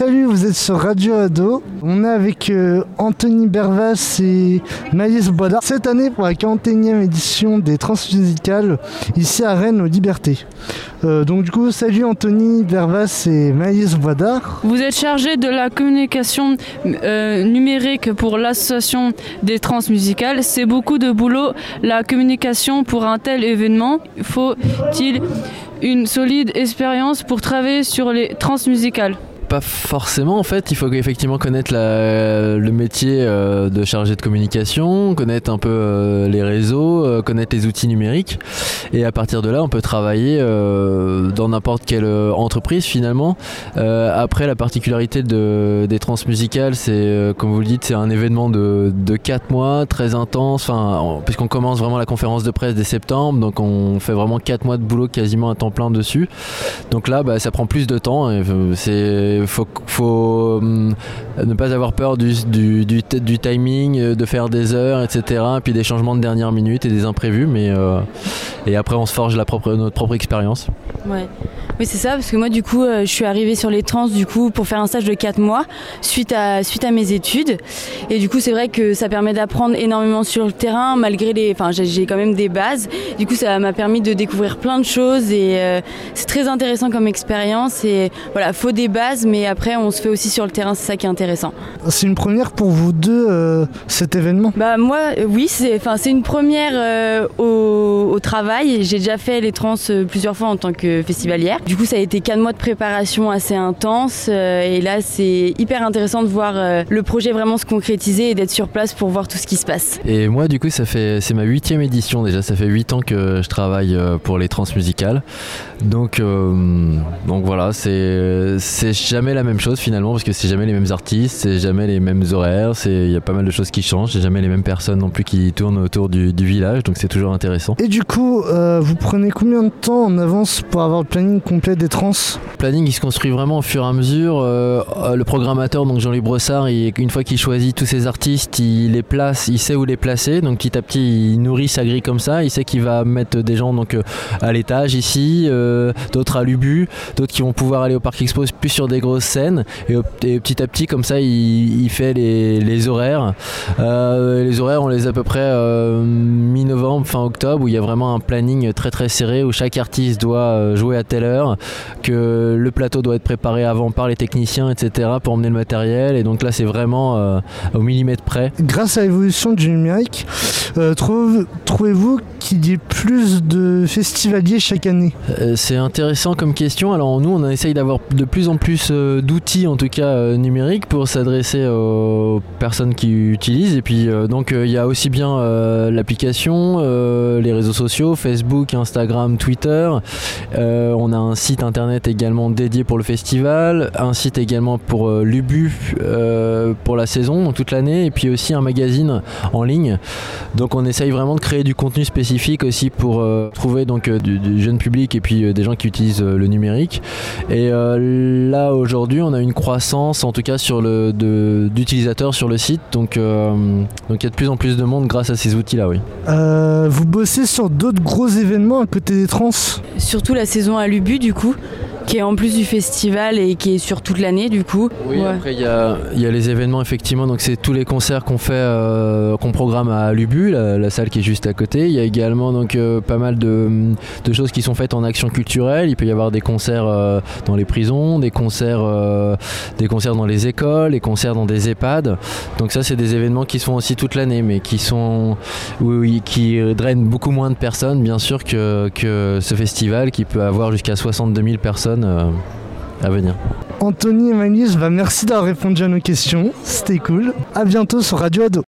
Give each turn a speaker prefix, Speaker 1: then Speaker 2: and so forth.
Speaker 1: salut, vous êtes sur Radio Ado. On est avec euh, Anthony Bervas et Maïs Boidard. Cette année, pour la 41e édition des Transmusicales, ici à Rennes, aux Libertés. Euh, donc du coup, salut Anthony Bervas et Maïs Boidard.
Speaker 2: Vous êtes chargé de la communication euh, numérique pour l'association des transmusicales. C'est beaucoup de boulot. La communication pour un tel événement, faut-il une solide expérience pour travailler sur les transmusicales
Speaker 3: pas forcément en fait, il faut effectivement connaître le métier euh, de chargé de communication, connaître un peu euh, les réseaux, euh, connaître les outils numériques et à partir de là on peut travailler dans n'importe quelle entreprise finalement. après la particularité de, des transmusicales c'est comme vous le dites c'est un événement de, de 4 mois très intense, puisqu'on commence vraiment la conférence de presse dès septembre donc on fait vraiment 4 mois de boulot quasiment à temps plein dessus. Donc là bah, ça prend plus de temps, c'est il faut, hum, ne pas avoir peur du, timing, euh, de faire des heures, etc. Et puis des changements de dernière minute et des imprévus. Mais, euh, et après, on se forge notre propre expérience.
Speaker 4: Ouais. Oui, c'est ça, parce que moi, du coup, euh, je suis arrivée sur les trans du coup, pour faire un stage de 4 mois suite à, suite à mes études. Et du coup, c'est vrai que ça permet d'apprendre énormément sur le terrain, malgré les. Enfin, j'ai quand même des bases. Du coup, ça m'a permis de découvrir plein de choses et c'est très intéressant comme expérience. Et voilà, faut des bases, mais après, on se fait aussi sur le terrain, c'est ça qui est intéressant.
Speaker 1: C'est une première pour vous deux, euh, cet événement?
Speaker 4: Bah, moi, oui, c'est une première au, au, travail. J'ai déjà fait les trans plusieurs fois en tant que festivalière. Du coup, ça a été quatre mois de préparation assez intense euh, et là, c'est hyper intéressant de voir euh, le projet vraiment se concrétiser et d'être sur place pour voir tout ce qui se passe.
Speaker 3: Et moi, du coup, ça fait c'est ma huitième édition déjà. Ça fait huit ans que je travaille euh, pour les transmusicales. Donc, donc voilà, c'est c'est jamais la même chose finalement parce que c'est jamais les mêmes artistes, c'est jamais les mêmes horaires. C'est il y a pas mal de choses qui changent. C'est jamais les mêmes personnes non plus qui tournent autour du, du village. Donc c'est toujours intéressant.
Speaker 1: Et du coup, vous prenez combien de temps en avance pour avoir le planning complet des trans?
Speaker 3: Le planning il se construit vraiment au fur et à mesure. Euh, le programmateur, donc Jean-Louis Brossard, une fois qu'il choisit tous ses artistes, il les place, il sait où les placer. Donc petit à petit, il nourrit sa grille comme ça. Il sait qu'il va mettre des gens donc euh, à l'étage ici, euh, d'autres à l'Ubu, d'autres qui vont pouvoir aller au Parc Expo plus sur des grosses scènes. Et, petit à petit, comme ça, il, fait les, horaires. les horaires, on les a à peu près mi-novembre, fin octobre, où il y a vraiment un planning très très serré où chaque artiste doit jouer à telle heure que le plateau doit être préparé avant par les techniciens, etc. pour emmener le matériel. Et donc là, c'est vraiment euh, au millimètre près.
Speaker 1: Grâce à l'évolution du numérique, euh, trouvez-vous qu'il y ait plus de festivaliers chaque année?
Speaker 3: Euh, C'est intéressant comme question. Alors nous, on essaye d'avoir de plus en plus d'outils, en tout cas numériques, pour s'adresser aux personnes qui utilisent. Et puis donc il y a aussi bien l'application, les réseaux sociaux, Facebook, Instagram, Twitter. on a un site internet également dédié pour le festival, un site également pour euh, l'UBU euh, pour la saison, toute l'année, et puis aussi un magazine en ligne. Donc on essaye vraiment de créer du contenu spécifique aussi pour euh, trouver donc du, jeune public et puis des gens qui utilisent le numérique. Et là aujourd'hui on a une croissance en tout cas sur le d'utilisateurs sur le site, donc donc il y a de plus en plus de monde grâce à ces outils là, oui.
Speaker 1: vous bossez sur d'autres gros événements à côté des trans?
Speaker 4: Surtout la saison à l'UBU du coup qui est en plus du festival et qui est sur toute l'année du coup.
Speaker 3: Oui, après il y a, les événements effectivement, donc c'est tous les concerts qu'on fait, euh, qu'on programme à Lubu, la, salle qui est juste à côté. Il y a également donc euh, pas mal de, choses qui sont faites en action culturelle. Il peut y avoir des concerts euh, dans les prisons, des concerts, des concerts dans les écoles, des concerts dans des EHPAD. Donc ça c'est des événements qui sont aussi toute l'année, mais qui sont oui, qui drainent beaucoup moins de personnes bien sûr que, que ce festival qui peut avoir jusqu'à 62 000 personnes euh, à venir.
Speaker 1: Anthony et Magnus, bah merci d'avoir répondu à nos questions. C'était cool. À bientôt sur Radio Ado.